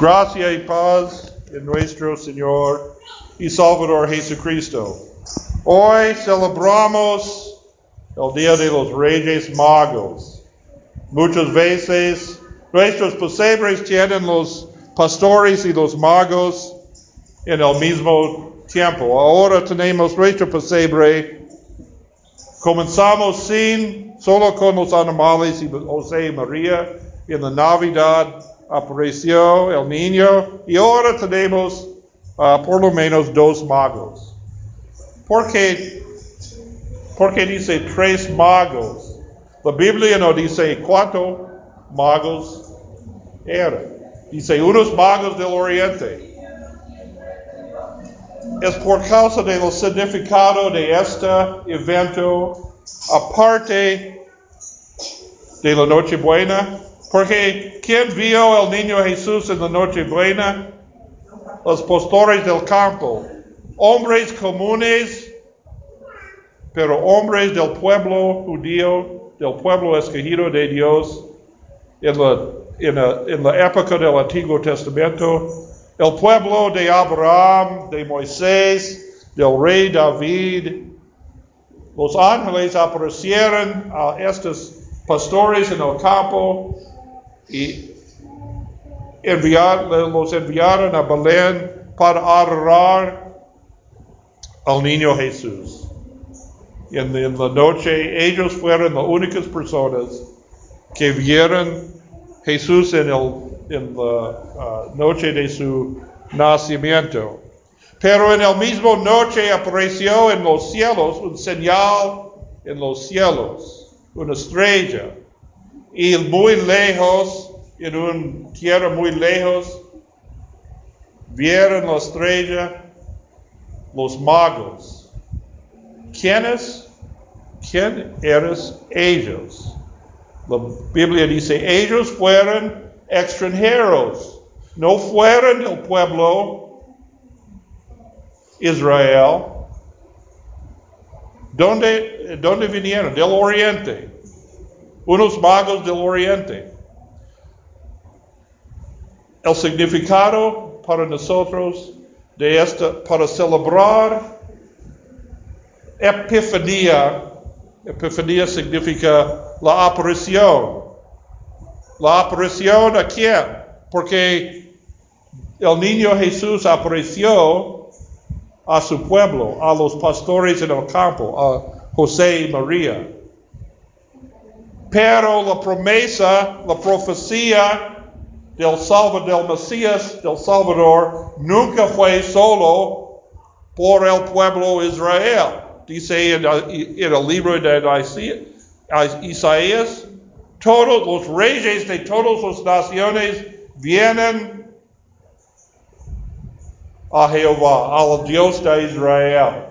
Gracia y paz en nuestro Señor y Salvador Jesucristo. Hoy celebramos el Día de los Reyes Magos. Muchas veces nuestros pesebres tienen los pastores y los magos en el mismo tiempo. Ahora tenemos nuestro pesebre. Comenzamos sin, solo con los animales y José y María en la Navidad apareció el niño y ahora tenemos uh, por lo menos dos magos. ¿Por qué, ¿Por qué dice tres magos? La Biblia no dice cuántos magos eran. Dice unos magos del oriente. Es por causa del significado de este evento, aparte de la Nochebuena, porque ¿quién vio al niño Jesús en la noche buena? Los pastores del campo, hombres comunes, pero hombres del pueblo judío, del pueblo escogido de Dios, en la, época del Antiguo Testamento, el pueblo de Abraham, de Moisés, del rey David. Los ángeles aparecieron a estos pastores en el campo y enviar, los enviaron a Belén para adorar al niño Jesús. Y en, en, la noche ellos fueron las únicas personas que vieron Jesús en, el, en la uh, noche de su nacimiento. Pero en el mismo noche apareció en los cielos un señal en los cielos, una estrella y muy lejos, en una tierra muy lejos, vieron la estrella los magos. ¿Quiénes? ¿Quién eres ellos? La Biblia dice, ellos fueron extranjeros, no fueron el pueblo Israel. ¿Dónde, ¿Dónde vinieron? Del oriente unos magos del oriente. El significado para nosotros de esta, para celebrar Epifanía, Epifanía significa la aparición. La aparición a quién? Porque el niño Jesús apareció a su pueblo, a los pastores en el campo, a José y María. Pero la promesa, la profecía del Salvador, del Mesías, del Salvador, nunca fue solo por el pueblo Israel. Dice en, el libro de Isaías, todos los reyes de todas las naciones vienen a Jehová, al Dios de Israel.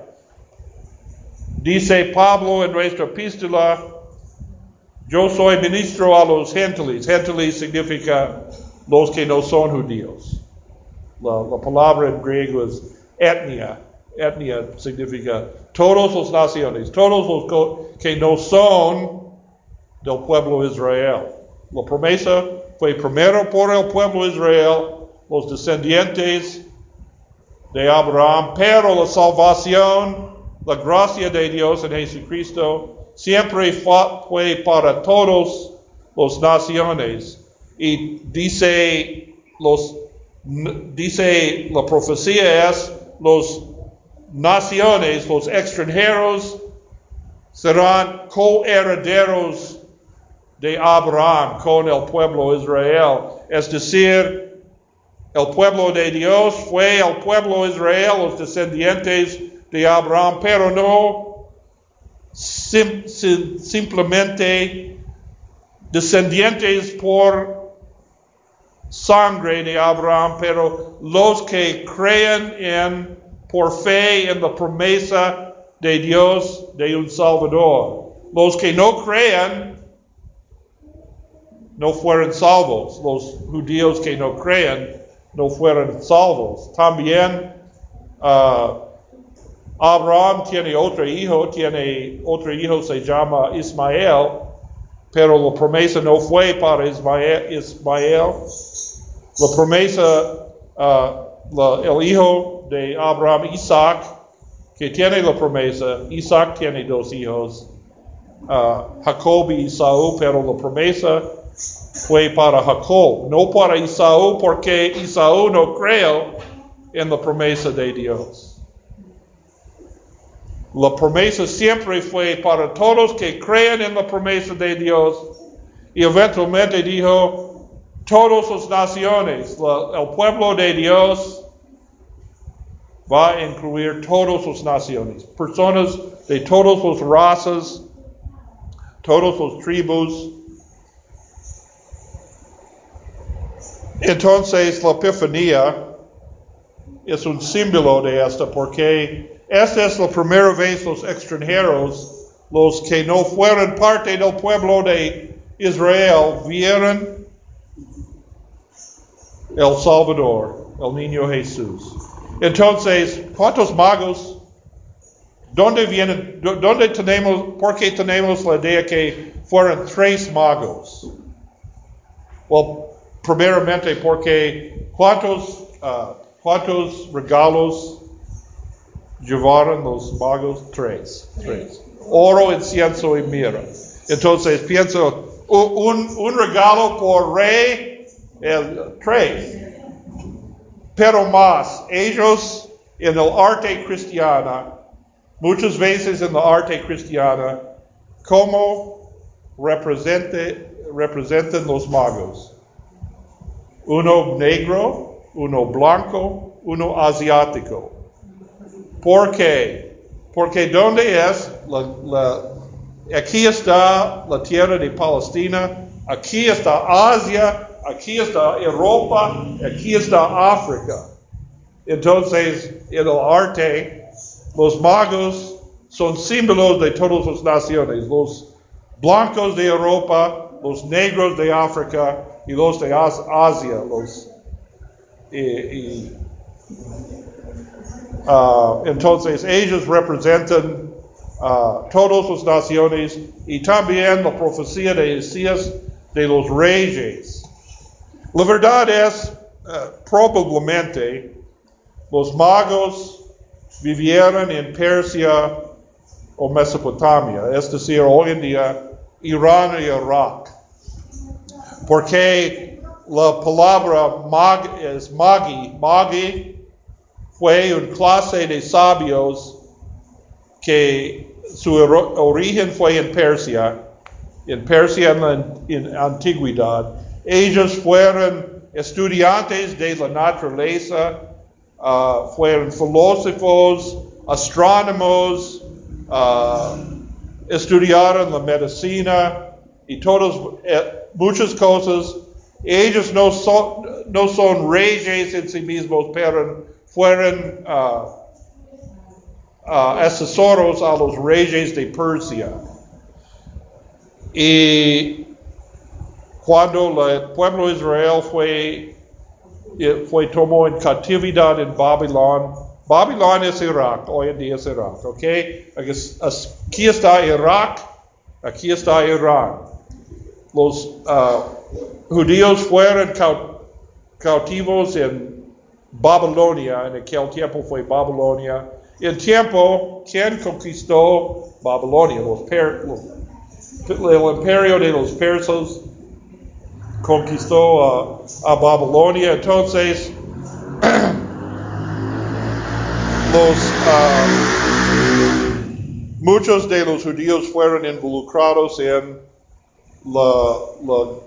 Dice Pablo en nuestra epístola, yo soy ministro a los gentiles. Gentiles significa los que no son judíos. La, la palabra en griego es etnia. Etnia significa todas las naciones, todos los que no son del pueblo Israel. La promesa fue primero por el pueblo Israel, los descendientes de Abraham, pero la salvación, la gracia de Dios en Jesucristo siempre fue para todos los naciones. Y dice, los, dice la profecía es, los naciones, los extranjeros, serán coherederos de Abraham con el pueblo Israel. Es decir, el pueblo de Dios fue el pueblo Israel, los descendientes de Abraham, pero no sim, sim, simplemente descendientes por sangre de Abraham, pero los que creen en, por fe en la promesa de Dios de un Salvador. Los que no creen no fueron salvos. Los judíos que no creen no fueron salvos. También uh, Abraham tiene otro hijo, tiene otro hijo, se llama Ismael, pero la promesa no fue para Ismael, La promesa, la, el hijo de Abraham, Isaac, que tiene la promesa, Isaac tiene dos hijos, uh, Jacob y Isaú, pero la promesa fue para Jacob, no para Isaú, porque Isaú no creyó en la promesa de Dios. La promesa siempre fue para todos que creen en la promesa de Dios y eventualmente dijo, todas las naciones, el pueblo de Dios va a incluir todas las naciones, personas de todas las razas, todas las tribus. Entonces la epifanía es un símbolo de esto porque esta es la primera vez los extranjeros, los que no fueron parte del pueblo de Israel, vieron el Salvador, el niño Jesús. Entonces, ¿cuántos magos? ¿Dónde vienen? ¿Dónde tenemos? ¿Por qué tenemos la idea que fueron tres magos? Well, primeramente porque ¿cuántos, uh, cuántos regalos llevaron los magos tres, tres. Oro, incienso y mirra. Entonces pienso, un, un regalo por rey, el tres. Pero más, ellos en el arte cristiana, muchas veces en la arte cristiana, ¿cómo represente, representan los magos? Uno negro, uno blanco, uno asiático. ¿Por qué? Porque ¿dónde es? aquí está la tierra de Palestina, aquí está Asia, aquí está Europa, aquí está África. Entonces, en el arte, los magos son símbolos de todas las naciones, los blancos de Europa, los negros de África y los de Asia, los y, Uh, entonces ellos representan uh, todas las naciones y también la profecía de Isaías de los reyes. La verdad es, uh, probablemente, los magos vivieron en Persia o Mesopotamia, es decir, hoy en Irán y Irak. Porque la palabra mag es magi, magi fue una clase de sabios que su origen fue en Persia, en Persia en la antigüedad. Ellos fueron estudiantes de la naturaleza, uh, fueron filósofos, astrónomos, uh, estudiaron la medicina y todas, eh, muchas cosas. Ellos no son, no son reyes en sí mismos, pero fueron uh, uh, asesoros a los reyes de Persia. Y cuando el pueblo de Israel fue, eh, fue tomado en cautividad en Babilón, Babilón es Irak, hoy en día es Irak, ¿ok? Aquí está Irak, aquí está Irán. Los uh, judíos fueron cautivos en Babilonia, en aquel tiempo fue Babilonia. El tiempo, ¿quién conquistó Babilonia? Los per, el imperio de los persas conquistó a Babilonia. Entonces, los, uh, muchos de los judíos fueron involucrados en el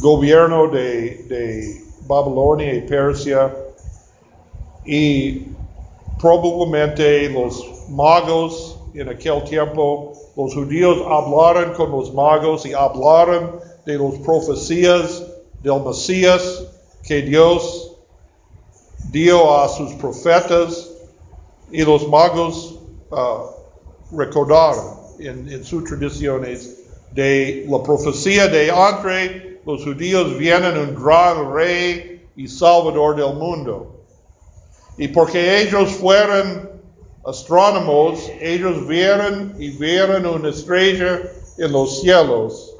gobierno de, de Babilonia y Persia y probablemente los magos en aquel tiempo, los judíos hablaron con los magos y hablaron de las profecías del Mesías que Dios dio a sus profetas y los magos uh, recordaron en, en, sus tradiciones de la profecía de entre los judíos vienen un gran rey y salvador del mundo. Y porque ellos fueron astrónomos, ellos vieron y vieron una estrella en los cielos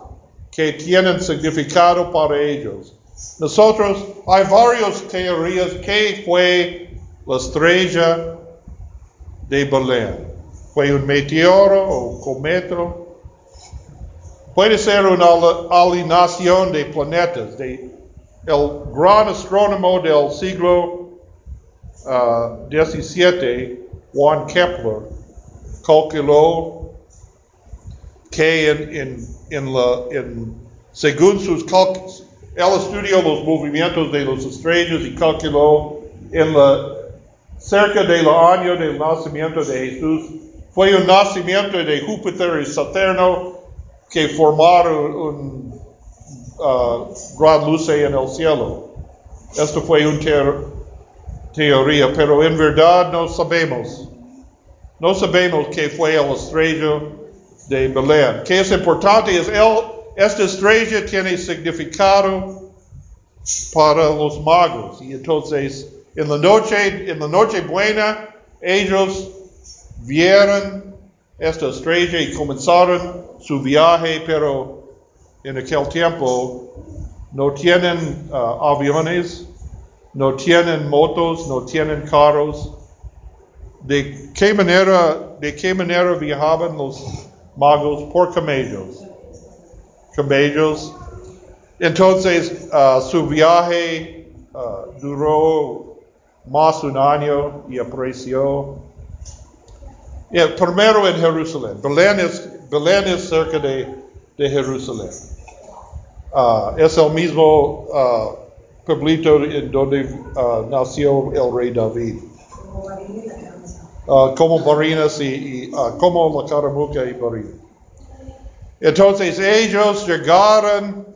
que tienen significado para ellos. Nosotros, hay varias teorías que fue la estrella de Belén. ¿Fue un meteoro o cometo? Puede ser una alineación de planetas. De, el gran astrónomo del siglo Uh, Juan Kepler, calculó que en, en, en, la, en según sus cálculos, él estudió los movimientos de las estrellas y calculó en la, cerca del año del nacimiento de Jesús, fue un nacimiento de Júpiter y Saturno que formaron un uh, gran luz en el cielo. Esto fue una teoría, pero en verdad no sabemos. No sabemos qué fue la estrella de Belén. Que es importante es él esta estrella tiene significado para los magos. Y entonces, en la noche, en la noche buena, ellos vieron esta estrella y comenzaron su viaje, pero en aquel tiempo no tienen uh, aviones, no tienen motos, no tienen carros. ¿De qué manera, de qué manera viajaban los magos? Por camellos camellos. Entonces uh, su viaje uh, duró más un año y apareció yeah, primero en Jerusalén. Belén es, Belén es cerca de, de Jerusalén. Uh, es el mismo pueblito en donde nació el rey David. como Barinas y, y como la Caramuca y Barinas. Entonces ellos llegaron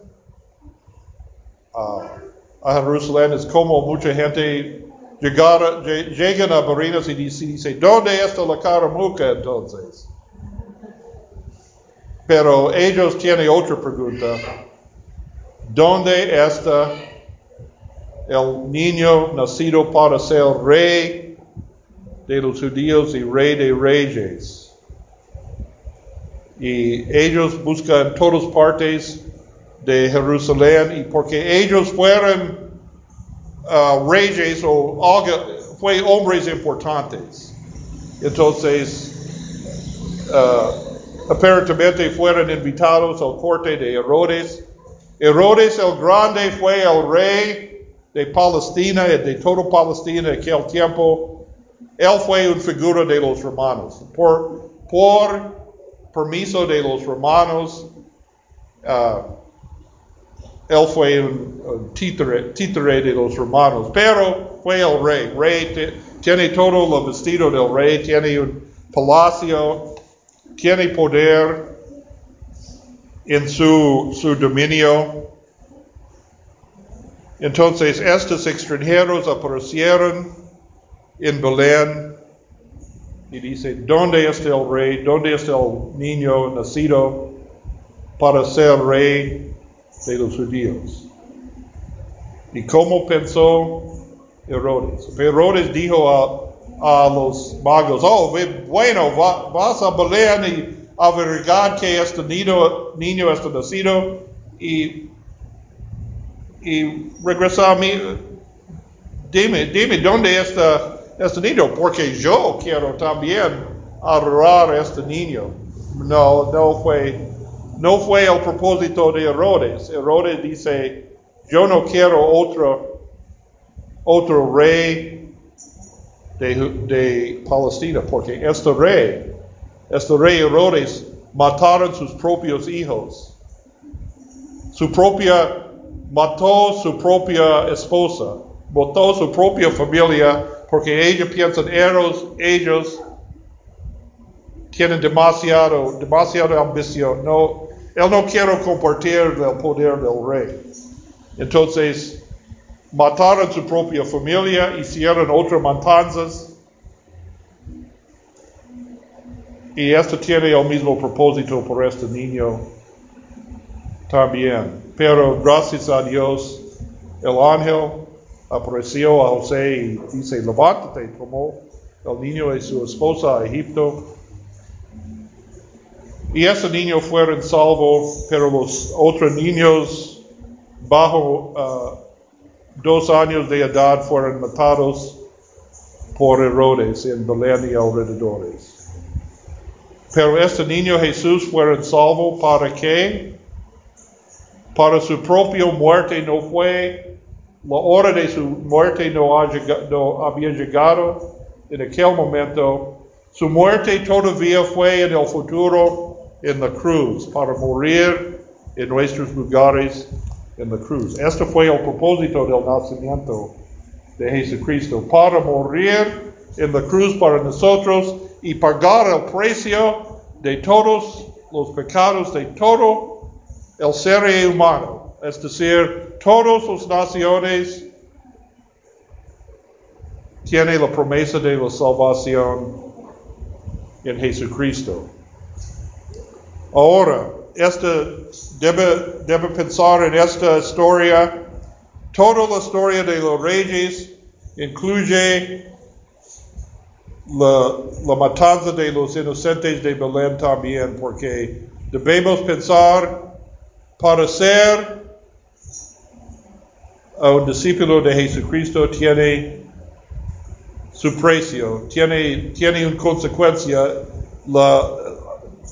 a Jerusalén, es como mucha gente llegar, llegan a Barinas y dice, ¿dónde está la caramuca entonces? Pero ellos tienen otra pregunta. ¿Dónde está el niño nacido para ser rey de los judíos y rey de reyes? y ellos buscan todas partes de Jerusalén y porque ellos fueron uh, reyes o fue hombres importantes. Entonces, uh, aparentemente fueron invitados al corte de Herodes. Herodes el Grande fue el rey de Palestina, de todo Palestina en aquel tiempo. Él fue un figura de los romanos. Por, por permiso de los romanos. Uh, él fue un, títere, de los romanos, pero fue el rey. Rey tiene todo el vestido del rey, tiene un palacio, tiene poder en su, su dominio. Entonces estos extranjeros aparecieron en Belén y dice, ¿dónde está el rey? ¿Dónde está el niño nacido para ser rey de los judíos? ¿Y cómo pensó Herodes? Herodes dijo a, los magos, oh, bueno, vas a Belén y averiguar que este niño, niño está nacido y, y regresa a mí. Dime, dime, ¿dónde está este niño, porque yo quiero también adorar este niño. No, no fue, no fue el propósito de Herodes. Herodes dice, yo no quiero otro, otro rey de, de Palestina, porque este rey, este rey Herodes, mataron sus propios hijos. Su propia, mató su propia esposa, mató su propia familia porque ellos piensan, ellos, ellos tienen demasiado, demasiada ambición. No, él no quiere compartir el poder del rey. Entonces, mataron su propia familia, hicieron otras matanzas. Y esto tiene el mismo propósito por este niño también. Pero gracias a Dios, el ángel apareció a José y dice, levántate, tomó el niño y su esposa a Egipto. Y ese niño fue en salvo, pero los otros niños bajo uh, dos años de edad fueron matados por Herodes en Belén y alrededores. Pero este niño Jesús fue salvo para que para su propia muerte no fue, la hora de su muerte no, no había llegado en aquel momento. Su muerte todavía fue en el futuro en la cruz, para morir en nuestros lugares en la cruz. Esto fue el propósito del nacimiento de Jesucristo, para morir en la cruz para nosotros y pagar el precio de todos los pecados de todo el ser humano, es decir, todas las naciones tiene la promesa de la salvación en Jesucristo. Ahora, este debe, debe pensar en esta historia. Toda la historia de los reyes incluye la, la, matanza de los inocentes de Belén también, porque debemos pensar para ser un discípulo de Jesucristo tiene su precio, tiene, tiene una consecuencia. La,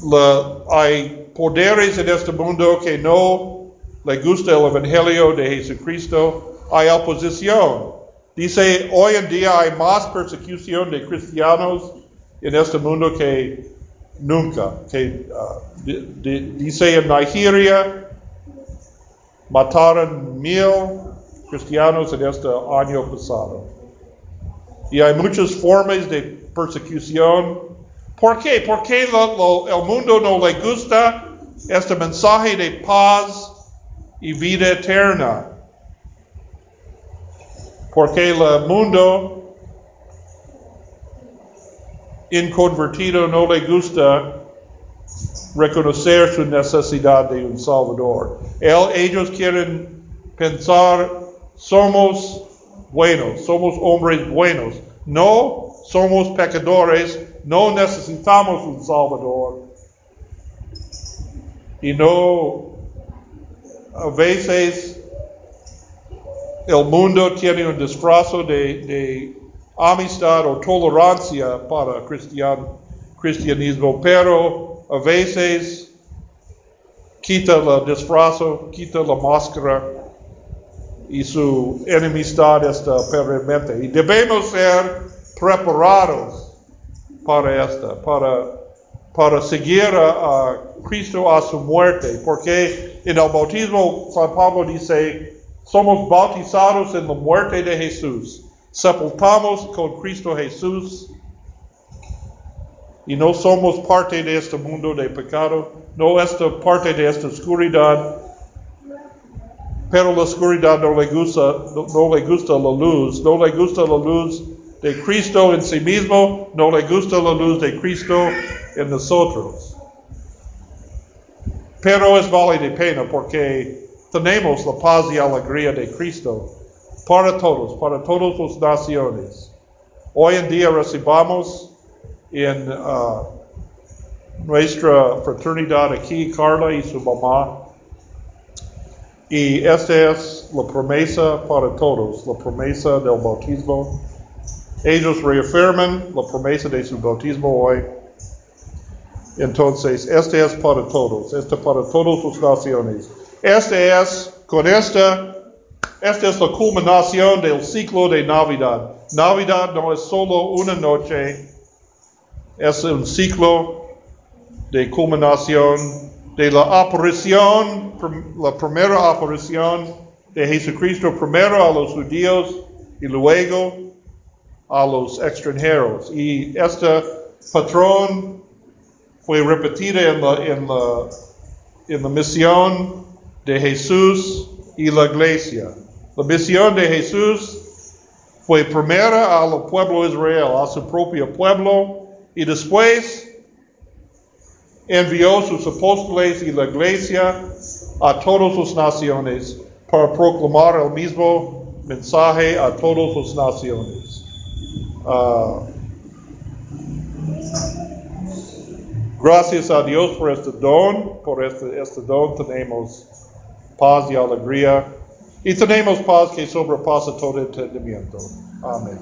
la, hay poderes en este mundo que no le gusta el Evangelio de Jesucristo. Hay oposición. Dice, hoy en día hay más persecución de cristianos en este mundo que nunca. Que, uh, dice en Nigeria, mataron mil cristianos en este año pasado. Y hay muchas formas de persecución. ¿Por qué? Porque el mundo no le gusta este mensaje de paz y vida eterna porque el mundo inconvertido no le gusta reconocer su necesidad de un Salvador. Ellos quieren pensar, somos buenos, somos hombres buenos. No, somos pecadores, no necesitamos un Salvador. Y no, a veces el mundo tiene un disfrazo de, amistad o tolerancia para cristian, cristianismo, pero a veces quita el disfrazo, quita la máscara y su enemistad está permanente. Y debemos ser preparados para esta, para, para seguir a, a Cristo a su muerte, porque en el bautismo San Pablo dice, somos bautizados en la muerte de Jesús. Sepultamos con Cristo Jesús. Y no somos parte de este mundo de pecado. No esta parte de esta oscuridad. Pero la oscuridad no le gusta, no, le gusta la luz. No le gusta la luz de Cristo en sí mismo. No le gusta la luz de Cristo en nosotros. Pero es vale de pena porque tenemos la paz y alegría de Cristo para todos, para todas las naciones. Hoy en día recibamos en uh, nuestra fraternidad aquí Carla y su mamá. Y esta es la promesa para todos, la promesa del bautismo. Ellos reafirman la promesa de su bautismo hoy. Entonces, este es para todos, este es para todas las naciones. Este es, con esta, esta es la culminación del ciclo de Navidad. Navidad no es solo una noche, es un ciclo de culminación de la aparición, la primera aparición de Jesucristo, primero a los judíos y luego a los extranjeros. Y este patrón fue repetido en la, en la, en la misión de Jesús y la iglesia. La misión de Jesús fue primera al pueblo Israel, a su propio pueblo, y después envió sus apóstoles y la iglesia a todas las naciones para proclamar el mismo mensaje a todas las naciones. Uh, gracias a Dios por este don, por este, este don tenemos paz y alegría Y tenemos paz que sobrepasa todo entendimiento. Amén.